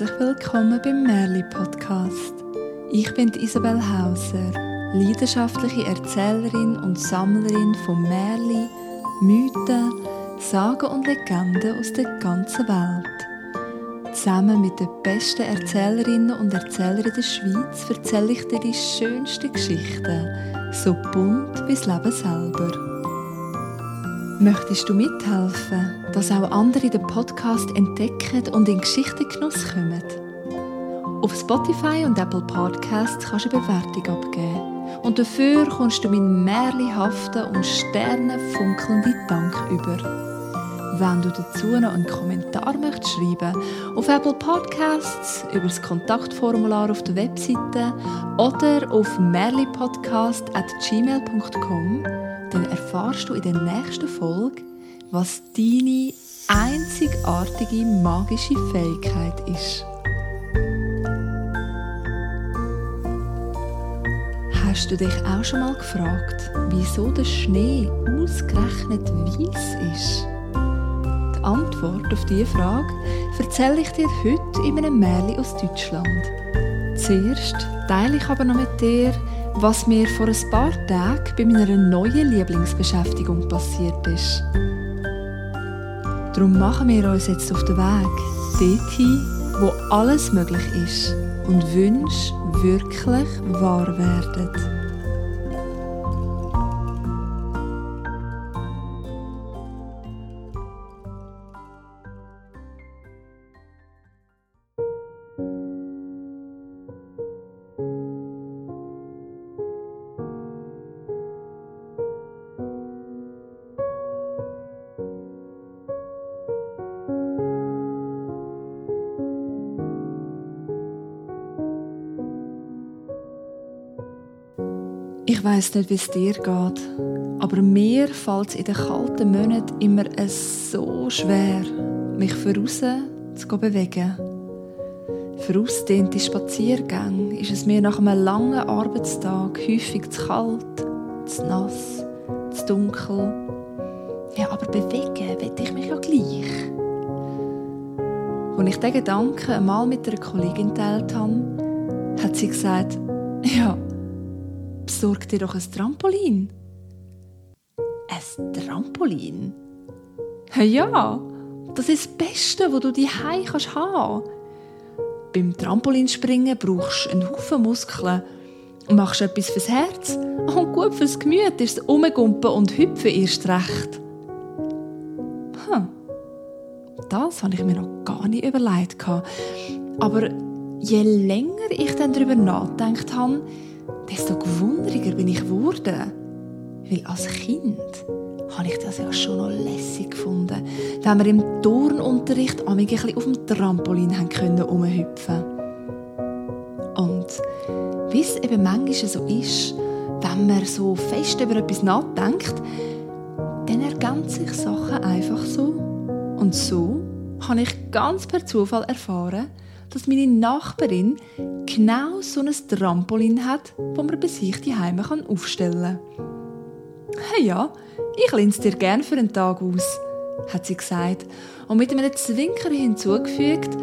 Herzlich willkommen beim Merli Podcast. Ich bin Isabel Hauser, leidenschaftliche Erzählerin und Sammlerin von Merli, Mythen, Sagen und Legenden aus der ganzen Welt. Zusammen mit den besten Erzählerinnen und Erzählern der Schweiz erzähle ich dir die schönsten Geschichten, so bunt wie das Leben selber. Möchtest du mithelfen, dass auch andere den Podcast entdecken und in Geschichtengenuss kommen? Auf Spotify und Apple Podcasts kannst du eine Bewertung abgeben. Und dafür kommst du meinen märlihaften und sternenfunkelnden Dank über. Wenn du dazu noch einen Kommentar möchtest schreiben auf Apple Podcasts, über das Kontaktformular auf der Webseite oder auf merlipodcast.gmail.com, dann erfahrst du in der nächsten Folge, was deine einzigartige magische Fähigkeit ist. Hast du dich auch schon mal gefragt, wieso der Schnee ausgerechnet weiß ist? Die Antwort auf diese Frage erzähle ich dir heute in einem Märchen aus Deutschland. Zuerst teile ich aber noch mit dir, was mir vor ein paar Tagen bei meiner neuen Lieblingsbeschäftigung passiert ist. Darum machen wir uns jetzt auf den Weg dorthin, wo alles möglich ist und Wünsche wirklich wahr werden. Weiß nicht, wie es dir geht, aber mir fällt es in den kalten Monaten immer so schwer, mich voraus zu bewegen. Für ausgedehnte Spaziergänge ist es mir nach einem langen Arbeitstag häufig zu kalt, zu nass, zu dunkel. Ja, aber bewegen will ich mich ja gleich. Als ich diesen Gedanken einmal mit einer Kollegin teilt habe, hat sie gesagt, ja, besorg dir doch ein Trampolin. Ein Trampolin? Ja, das ist das Beste, was du die haben kannst Beim Trampolinspringen brauchst du einen Haufen Muskeln. Machst etwas fürs Herz und gut fürs Gemüt ist es Umgumpen und Hüpfen erst recht. Hm. Das habe ich mir noch gar nicht überlegt. Aber je länger ich dann darüber nachgedacht habe, desto gewunderiger bin ich geworden. Weil als Kind habe ich das ja schon noch lässig gefunden, wenn wir im Turnunterricht ein bisschen auf dem Trampolin haben können umhüpfen. Und wie es eben manchmal so ist, wenn man so fest über etwas nachdenkt, dann ergänzen sich Sachen einfach so. Und so habe ich ganz per Zufall erfahren, dass meine Nachbarin genau so ein Trampolin hat, wo man bei sich die Heime aufstellen kann. Hey ja, ich lehne dir gerne für einen Tag aus, hat sie gesagt und mit einem Zwinker hinzugefügt,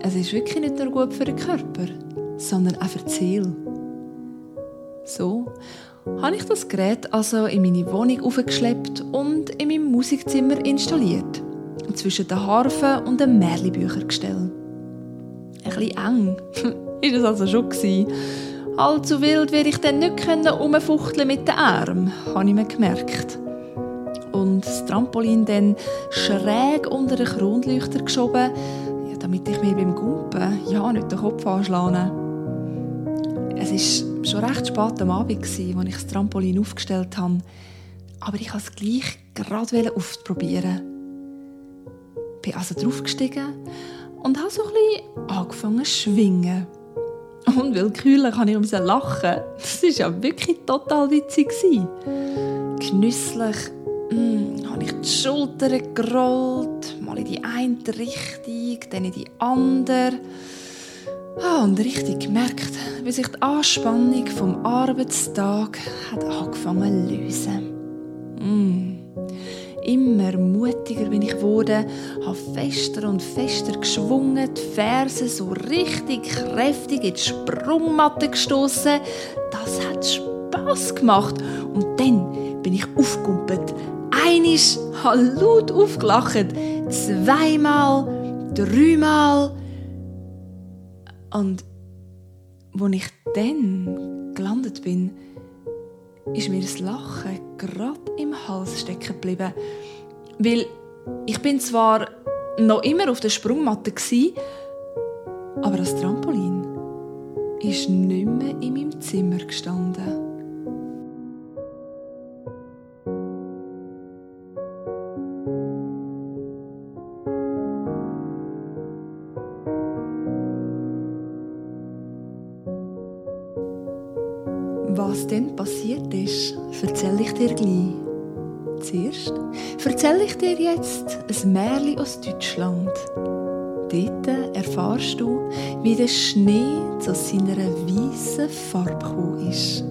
es ist wirklich nicht nur gut für den Körper, sondern auch für die Seele. So habe ich das Gerät also in meine Wohnung aufgeschleppt und in meinem Musikzimmer installiert, zwischen der Harfe und dem Märlibücher gestellt ein bisschen eng. ist es also schon gewesen. Allzu wild werde ich dann nicht umfuchteln mit den Armen, habe ich mir gemerkt. Und das Trampolin dann schräg unter den Kronleuchter geschoben, ja, damit ich mir beim Gumpen ja nicht den Kopf anschlage. Es war schon recht spät am Abend, als ich das Trampolin aufgestellt habe. Aber ich wollte es gleich gerade ausprobieren. Ich bin also draufgestiegen und habe so ein bisschen angefangen zu schwingen. Unwillkürlich habe ich lachen. Das war ja wirklich total witzig. Genüsslich mm, habe ich die Schultern gerollt, mal in die eine Richtung, dann in die andere. Ah, und richtig gemerkt, wie sich die Anspannung vom Arbeitstag hat angefangen zu lösen. Mm. Immer mutiger bin ich wurde, habe fester und fester geschwungen, die Ferse so richtig kräftig in die Sprungmatte gestoßen. Das hat Spaß gemacht. Und dann bin ich aufgekumpelt. Einisch habe laut aufgelacht. Zweimal, dreimal. Und als ich dann gelandet bin, ist mir das Lachen gerade im Hals stecken geblieben. Weil ich bin zwar noch immer auf der Sprungmatte aber das Trampolin ist nicht mehr in meinem Zimmer gestanden. Märchen aus Deutschland. Dort erfahrst du, wie der Schnee zu seiner weißen Farbe gekommen ist.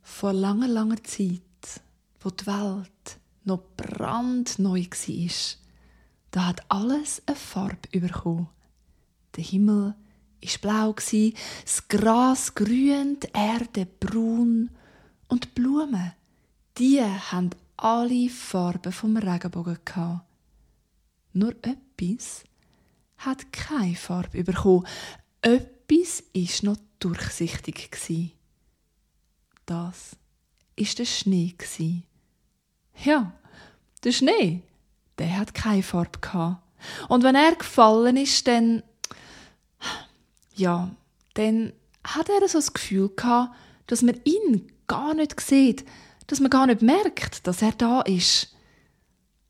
Vor langer, langer Zeit, wo die Welt noch brandneu war, da hat alles eine Farbe bekommen. Der Himmel war blau, das Gras grün, die Erde braun und die Blumen, die haben alle Farben vom Regenbogen gehabt. Nur etwas hat keine Farbe bekommen. Etwas ist noch durchsichtig Das ist der Schnee Ja, der Schnee der hat keine Farbe gehabt. Und wenn er gefallen ist, dann, ja, dann hat er so das Gefühl gehabt, dass man ihn gar nicht sieht, dass man gar nicht merkt, dass er da ist.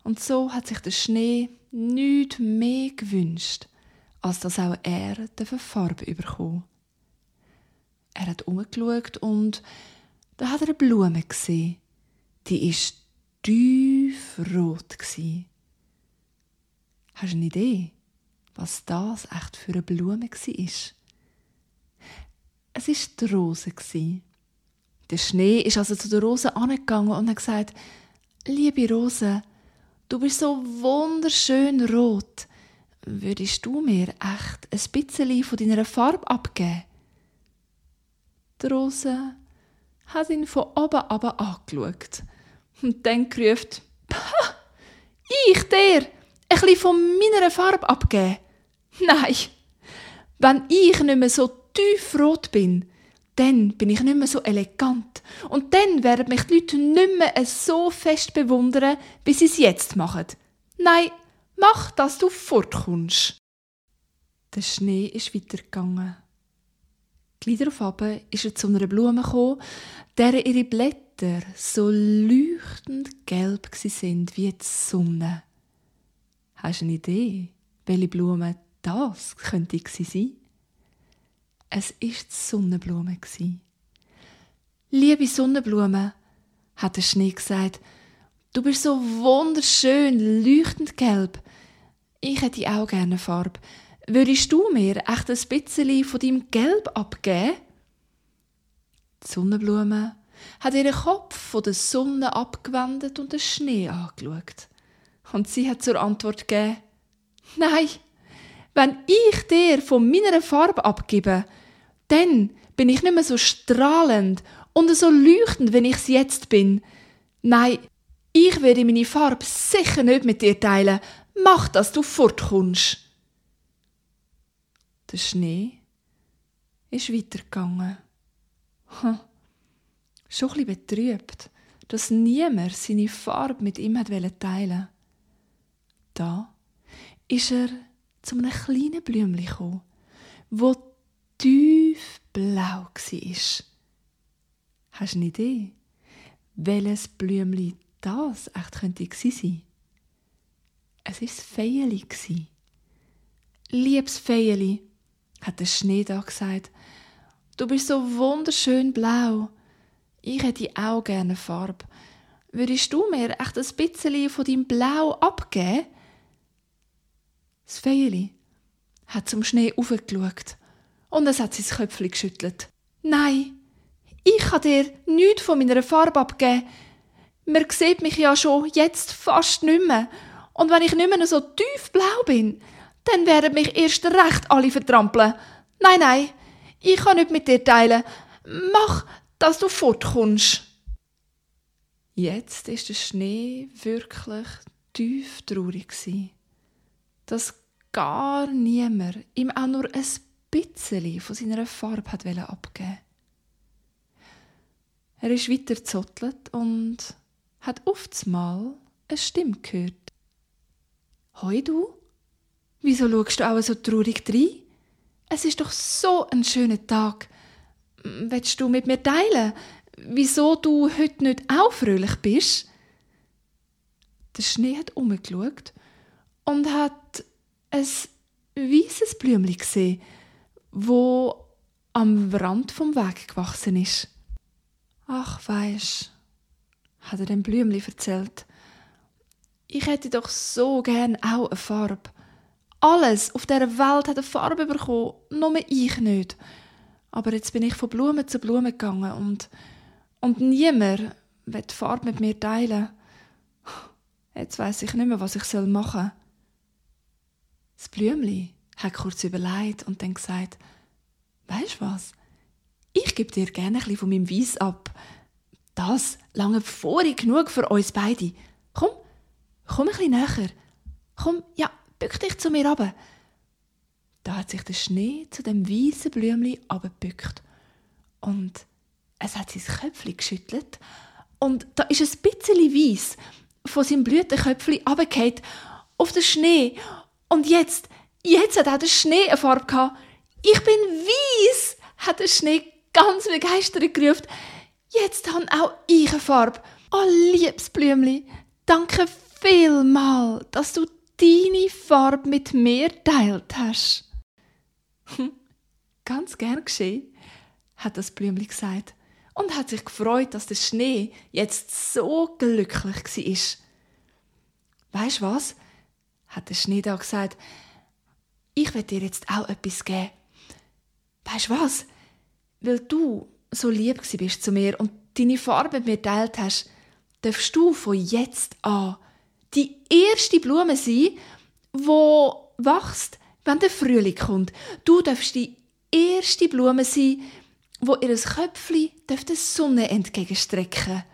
Und so hat sich der Schnee nichts mehr gewünscht, als dass auch er die Farbe bekommen. Er hat umgeschaut und da hat er eine Blume gesehen. Die ist tiefrot gsi. Hast du eine Idee, was das echt für eine Blume war? Es war die Rose. Der Schnee ist also zu der Rose angegangen und hat gesagt, liebe Rose, du bist so wunderschön rot. Würdest du mir echt ein bisschen von deiner Farbe abgeben? Die Rose hat ihn von oben ab angeschaut und dann gerufen, ich der, ein bisschen von meiner Farbe abgeben? Nein. Wenn ich nicht mehr so tiefrot bin, dann bin ich nicht mehr so elegant. Und dann werden mich die Leute nicht mehr so fest bewundern, wie sie es jetzt machen. Nein, mach, dass du fortkommst. Der Schnee ist weitergegangen. Gleich darauf ist er zu einer Blume gekommen, deren ihre Blätter so leuchtend gelb sind wie die Sonne. Hast du eine Idee, welche Blume das könnte sein? Es war die Sonnenblume. Liebe Sonnenblume, hat der Schnee gesagt, du bist so wunderschön, leuchtend gelb. Ich hätte auch gerne Farbe. Würdest du mir echt ein bisschen von deinem Gelb abgeben? Die Sonnenblume hat ihren Kopf von der Sonne abgewendet und den Schnee angeschaut. Und sie hat zur Antwort gegeben, Nein, wenn ich dir von meiner Farbe abgebe, dann bin ich nicht mehr so strahlend und so leuchtend, wenn ich es jetzt bin. Nein, ich werde meine Farbe sicher nicht mit dir teilen. Mach, dass du fortkommst. Der Schnee ist weitergegangen. Hm. Schon ein bisschen betrübt, dass niemand seine Farbe mit ihm teilen wollte. Da ist er zu einem kleinen Blümchen gekommen, wo tief blau war. Hast du eine Idee, welches Blümchen das echt könnte sein? Es war das Feierli. Liebes Feierli, hat der Schnee da gesagt, du bist so wunderschön blau. Ich hätte auch gerne Farbe. Würdest du mir echt ein bisschen von deinem Blau abgeben? Das Feili hat zum Schnee aufgeschaut Und es hat sein Köpfchen geschüttelt. Nein, ich kann dir nichts von meiner Farbe abgeben. Man sieht mich ja schon jetzt fast nicht mehr. Und wenn ich nicht mehr so tiefblau bin, dann werden mich erst recht alle vertrampeln. Nein, nein, ich kann nicht mit dir teilen. Mach, dass du fortkommst. Jetzt ist der Schnee wirklich tief traurig gsi, dass gar niemand ihm auch nur ein bisschen von seiner Farbe hat abgeben Er ist weiter gezottelt und hat oft mal eine Stimme gehört. Hoi du, wieso schaust du auch so traurig rein? Es ist doch so ein schöner Tag. Willst du mit mir teilen, wieso du heute nicht auch fröhlich bist? Der Schnee hat umgeschaut und hat ein weißes Blümchen gesehen, wo am Rand vom Weg gewachsen ist. Ach, weisst, hat er dem Blümli erzählt. Ich hätte doch so gern auch eine Farbe. Alles auf dieser Welt hat eine Farbe bekommen, nur ich nicht. Aber jetzt bin ich von Blume zu Blume gegangen und, und niemand will die Farbe mit mir teilen. Jetzt weiß ich nicht mehr, was ich machen soll. Das Blümli hat kurz überlegt und dann gesagt, Weißt was? Ich gebe dir gerne ein von meinem Weiss ab. Das lange vorig genug für uns beide. Komm, komm ein bisschen näher. Komm, ja, bück dich zu mir runter. Da hat sich der Schnee zu dem weißen Blümli abgebückt. Und es hat sein Köpfchen geschüttelt. Und da ist ein bisschen weiß von seinem Blütenköpfchen runtergefallen auf den Schnee. Und jetzt, jetzt hat auch der Schnee eine Farbe gehabt. Ich bin weiß, hat der Schnee ganz begeistert gerufen. Jetzt habe auch ich eine Farbe. Oh, liebes Blümli, danke vielmal, dass du deine Farbe mit mir teilt hast. Hm, ganz gern geschehen, hat das Blümli gesagt und hat sich gefreut, dass der Schnee jetzt so glücklich war. Weißt was? Hat der Schnee da gesagt. Ich will dir jetzt auch etwas geben. Weißt was? Weil du so lieb bist zu mir und deine Farbe mit mir teilt hast, darfst du von jetzt an die erste Blume sein, wo wächst, wenn der Frühling kommt. Du darfst die erste Blume sein, wo ihr Köpfchen der Sonne entgegenstrecken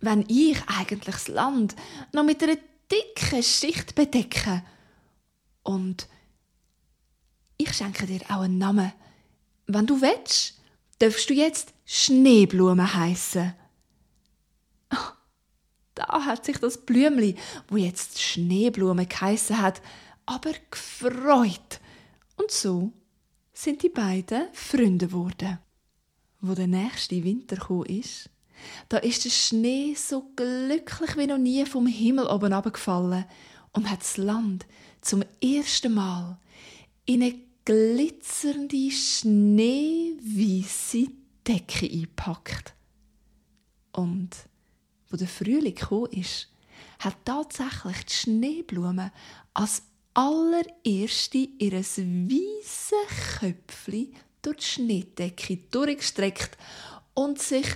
Wenn ich eigentlich das Land noch mit einer dicken Schicht bedecke. Und ich schenke dir auch einen Namen. Wenn du willst, darfst du jetzt Schneeblume heißen. Da hat sich das Blümli, wo jetzt Schneeblume geheissen hat, aber gefreut. Und so sind die beiden Freunde geworden. Wo der nächste Winter gekommen ist, da ist der Schnee so glücklich wie noch nie vom Himmel oben abgefallen und hat das Land zum ersten Mal in eine glitzernde schneeweiße Decke eingepackt. Und wo der Frühling gekommen ist, hat tatsächlich die Schneeblume als allererste ihr weißes Köpfchen durch die Schneedecke durchgestreckt und sich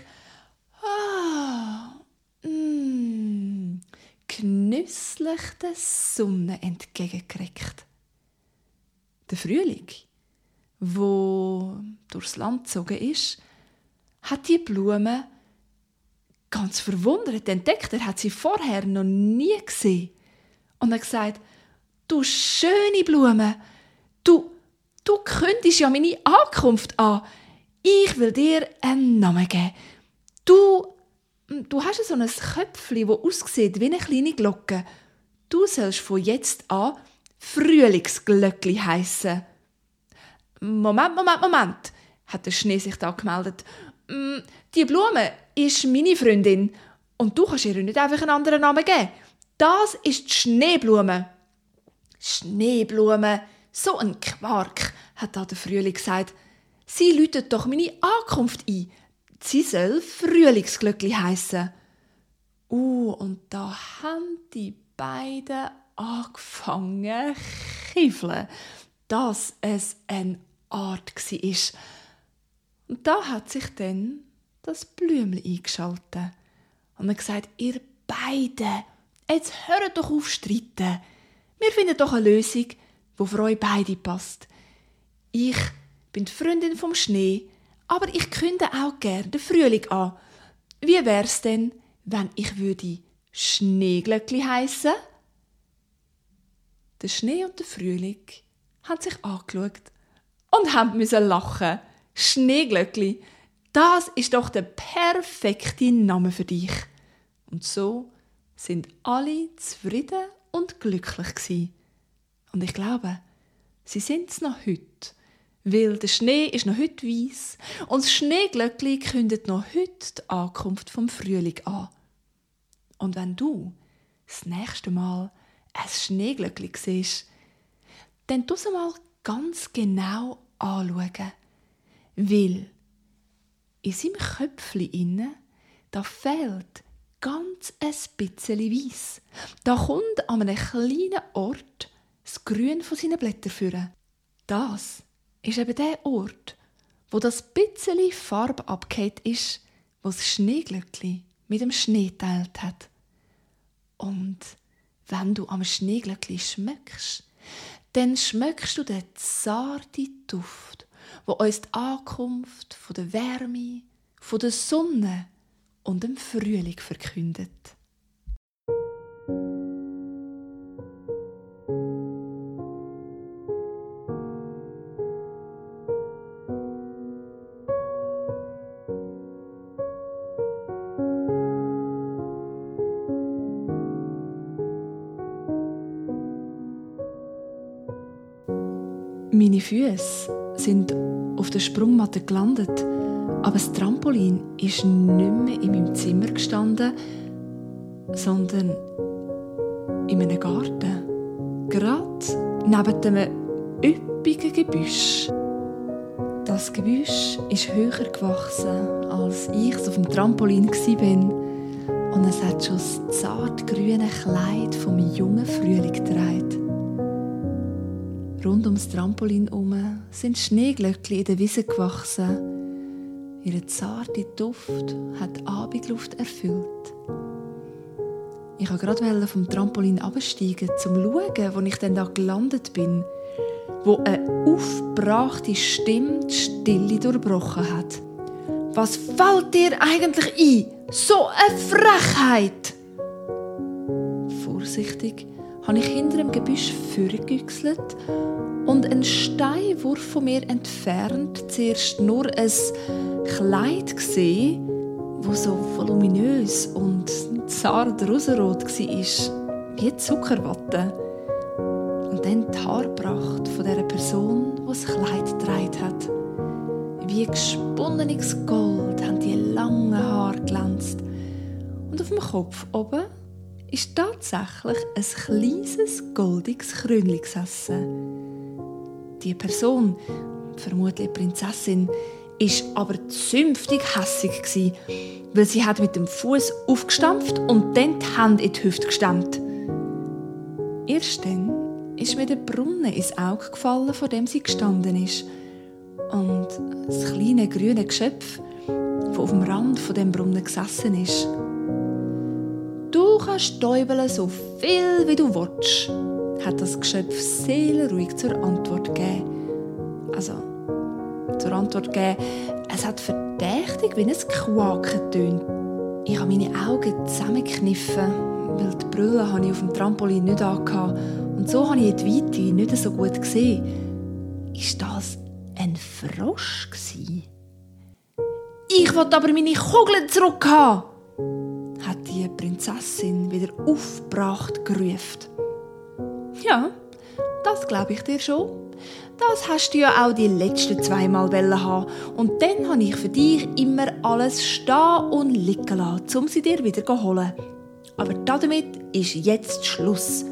ah, mm, genüsslich der Sonne entgegengekriegt der Frühling, wo durchs Land gezogen ist, hat die Blume ganz verwundert entdeckt. Er hat sie vorher noch nie gesehen. Und er hat gesagt, du schöne Blume, du, du kündigst ja meine Ankunft an. Ich will dir einen Namen geben. Du, du hast so ein Köpfchen, das aussieht wie eine kleine Glocke. Du sollst von jetzt an Frühlingsglöckli heißen. Moment, Moment, Moment, hat der Schnee sich da gemeldet. Die Blume ist meine Freundin und du kannst ihr nicht einfach einen anderen Namen geben. Das ist die Schneeblume. Schneeblume, so ein Quark, hat da der Frühling gesagt. Sie läutet doch meine Ankunft ein. Sie soll Frühlingsglöckli heißen. Uh, und da haben die beiden angefangen kiffeln, dass es ein Art war. Und da hat sich dann das Blümchen eingeschaltet und hat gesagt, ihr beide, jetzt hört doch auf streiten. Wir finden doch eine Lösung, die für euch beide passt. Ich bin die Freundin vom Schnee, aber ich künde auch gerne den Frühling an. Wie wär's denn, wenn ich würde Schneeglöckli heißen? Der Schnee und der Frühling haben sich angeschaut und haben müssen lachen. Schneeglöckli, das ist doch der perfekte Name für dich. Und so sind alle zufrieden und glücklich gewesen. Und ich glaube, sie sind es noch heute, weil der Schnee ist noch heute weiß und das Schneeglöckli kündet noch heute die Ankunft vom Frühling an. Und wenn du das nächste Mal ein Schneeglöckli siehst, dann tu es mal ganz genau anschauen. Weil in seinem Köpfchen inne, da fehlt ganz ein bisschen Weiss. Da kommt an einem kleinen Ort das Grün von seinen Blättern führen. Das ist eben der Ort, wo das bisschen Farbe abgeht ist, was das Schneeglöckli mit dem Schnee teilt hat. Und wenn du am Schneeglöckli schmeckst, dann schmeckst du den zarten Duft, wo uns die Ankunft von der Wärme, von der Sonne und dem Frühling verkündet. Füße sind auf der Sprungmatte gelandet, aber das Trampolin ist nicht mehr in meinem Zimmer gestanden, sondern in einem Garten. Gerade neben einem üppigen Gebüsch. Das Gebüsch ist höher gewachsen, als ich auf dem Trampolin war. Und es hat schon das zart grüne Kleid vom jungen Frühling getragen. Rund ums Trampolin herum sind Schneeglöckchen in der Wiese gewachsen. Ihre zarte Duft hat die Abendluft erfüllt. Ich wollte gerade vom Trampolin absteigen, um zu schauen, wo ich dann da gelandet bin, wo eine aufgebrachte Stimme die Stille durchbrochen hat. Was fällt dir eigentlich ein? So eine Frechheit! Vorsichtig habe ich hinter dem Gebüsch vorgegüchselt und ein Steinwurf von mir entfernt zuerst nur ein Kleid gesehen, wo so voluminös und zart rosarot war, wie Zuckerwatte. Und dann die Haarpracht von der Person, die das Kleid getragen hat. Wie gesponnenes Gold haben die langen Haare glänzt. Und auf dem Kopf oben ist tatsächlich ein kleines goldiges Krönchen gesessen. Die Person, vermutlich eine Prinzessin, ist aber zünftig hässig weil sie hat mit dem Fuß aufgestampft und dann die Hände in die Hüfte gestemmt. Erst dann ist mir der Brunnen ins Auge gefallen, vor dem sie gestanden ist. Und das kleine grüne Geschöpf, das auf dem Rand von dem Brunnen gesessen ist. Du kannst stäubeln so viel wie du willst, hat das Geschöpf seelenruhig zur Antwort gegeben. Also, zur Antwort gegeben, es hat verdächtig wie ein Quaken tönt. Ich habe meine Augen zusammengekniffen, weil die Brille habe ich auf dem Trampolin nicht angehabt. Und so habe ich die Weite nicht so gut gesehen. Ist das ein Frosch gewesen? Ich wollte aber meine Kugeln zurückhaben hat die Prinzessin wieder aufgebracht gerufen. Ja, das glaube ich dir schon. Das hast du ja auch die letzten zweimal haben. Und dann habe ich für dich immer alles stehen und liegen lassen, um sie dir wieder zu holen. Aber damit ist jetzt Schluss.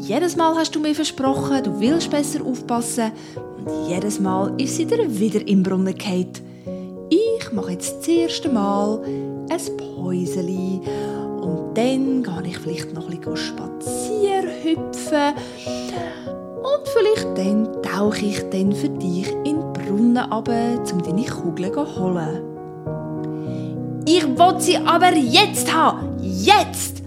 Jedes Mal hast du mir versprochen, du willst besser aufpassen. Und jedes Mal ist sie dir wieder im Brunnen gefallen. Ich mache jetzt das erste Mal ein Päuseli. Dann gehe ich vielleicht noch ein bisschen spazieren, hüpfen. Und vielleicht dann tauche ich dann für dich in die Brunnen runter, um deine Kugeln zu holen. Ich will sie aber jetzt haben! Jetzt!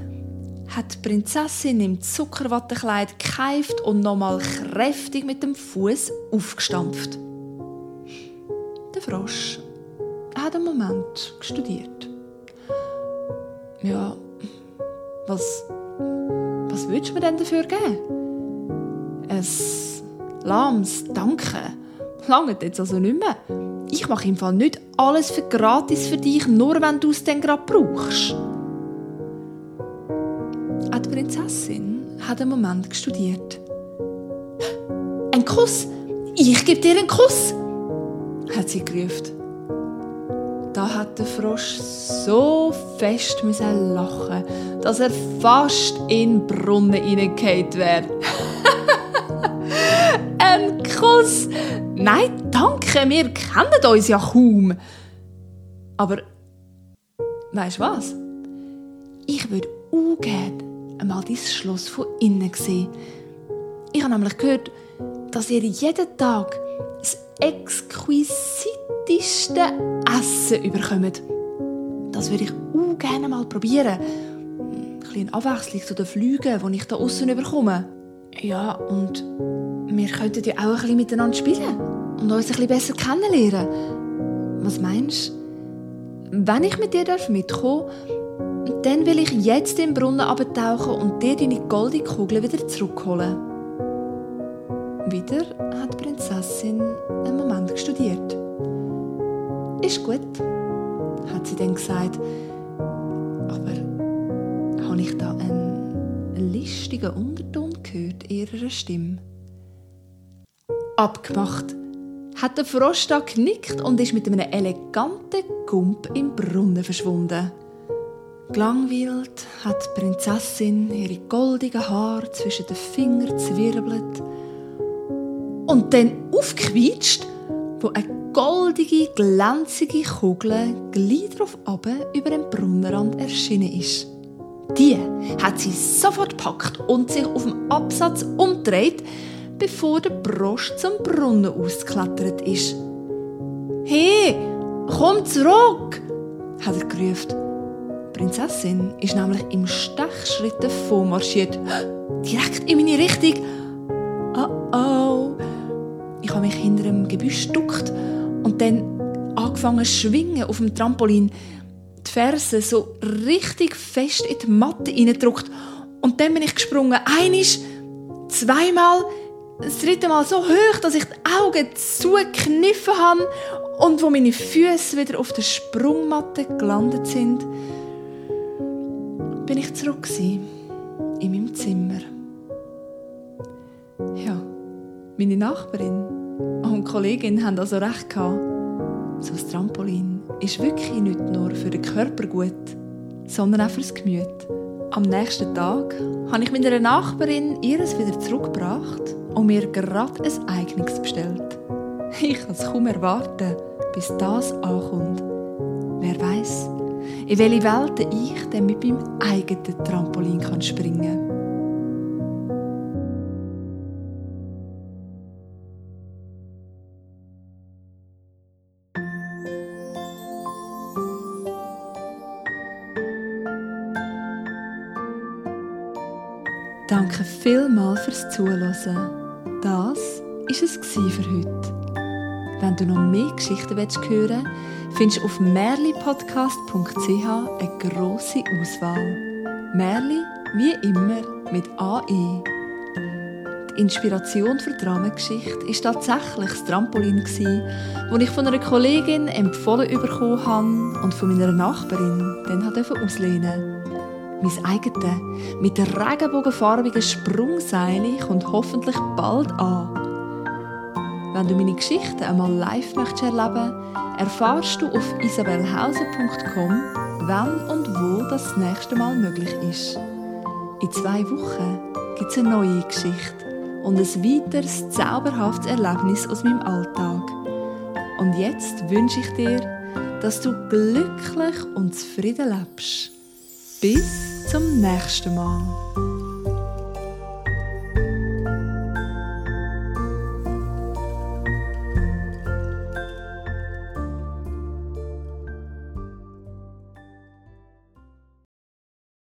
hat die Prinzessin im Zuckerwattekleid gekeift und nochmal kräftig mit dem Fuß aufgestampft. Der Frosch hat einen Moment studiert. Ja, was, was würdest du mir denn dafür geben? Ein lahmes Danke. Lange jetzt also nicht mehr. Ich mache im Fall nicht alles für gratis für dich, nur wenn du es dann gerade brauchst. Auch die Prinzessin hat einen Moment studiert. Ein Kuss! Ich gebe dir einen Kuss! hat sie gerufen. Hat der Frosch so fest müssen lachen, dass er fast in den Brunnen hineingefallen wäre. Ein Kuss! Nein, danke, wir kennen uns ja kaum. Aber, weißt du was? Ich würde auch gerne einmal dein Schloss von innen sehen. Ich habe nämlich gehört, dass ihr jeden Tag das exquisiteste Essen überkommt. Das würde ich auch gerne mal probieren. Ein bisschen Abwechslung zu den Flügen, die ich da außen überkomme. Ja, und wir könnten ja auch ein bisschen miteinander spielen und uns ein bisschen besser kennenlernen. Was meinst du? Wenn ich mit dir mitkommen darf, dann will ich jetzt im Brunnen abtauchen und dir deine goldene Kugel wieder zurückholen. Wieder hat die Prinzessin einen Moment studiert. Ist gut, hat sie dann gesagt. Aber habe ich da einen listigen Unterton gehört ihrer Stimme? Abgemacht, hat der Frosch da genickt und ist mit einem eleganten Gump im Brunnen verschwunden. Gelangweilt hat die Prinzessin ihre goldigen Haare zwischen den Fingern zwirbelt und dann aufgequietscht, wo eine goldige, glänzige Kugel gleich drauf über dem Brunnenrand erschienen ist. Die hat sie sofort gepackt und sich auf dem Absatz umgedreht, bevor der Brosch zum Brunnen ausgeklettert ist. Hey, komm zurück! hat er gerufen. Die Prinzessin ist nämlich im Stechschritt davon marschiert, direkt in meine Richtung. Oh oh! Ich habe mich hinter einem Gebüsch geduckt und dann angefangen zu schwingen auf dem Trampolin. Die Ferse so richtig fest in die Matte hineingedrückt. Und dann bin ich gesprungen. Einisch, zweimal, das dritte Mal so hoch, dass ich die Augen zugekniffen habe und wo meine Füße wieder auf der Sprungmatte gelandet sind, bin ich zurück in meinem Zimmer. Ja, meine Nachbarin und Kollegin haben also recht gehabt. So ein Trampolin ist wirklich nicht nur für den Körper gut, sondern auch fürs Gemüt. Am nächsten Tag habe ich meiner Nachbarin ihres wieder zurückgebracht und mir gerade ein eigenes bestellt. Ich kann es kaum erwarten, bis das ankommt. Wer weiß, in welche Welt ich dann mit meinem eigenen Trampolin kann springen kann. Fürs Zuhören. Das war es für heute. Wenn du noch mehr Geschichten hören willst, findest du auf merlipodcast.ch eine grosse Auswahl. Merli, wie immer, mit AE. Die Inspiration für die Rahmengeschichte war tatsächlich das Trampolin, das ich von einer Kollegin empfohlen bekommen habe und von meiner Nachbarin dann auslehnen durfte. Mein eigenes, mit regenbogenfarbigen Sprungseil kommt hoffentlich bald an. Wenn du meine Geschichten einmal live möchtest erleben erfahrst du auf isabelhausen.com, wann und wo das nächste Mal möglich ist. In zwei Wochen gibt es eine neue Geschichte und ein weiteres zauberhaftes Erlebnis aus meinem Alltag. Und jetzt wünsche ich dir, dass du glücklich und zufrieden lebst. Bis zum nächsten Mal.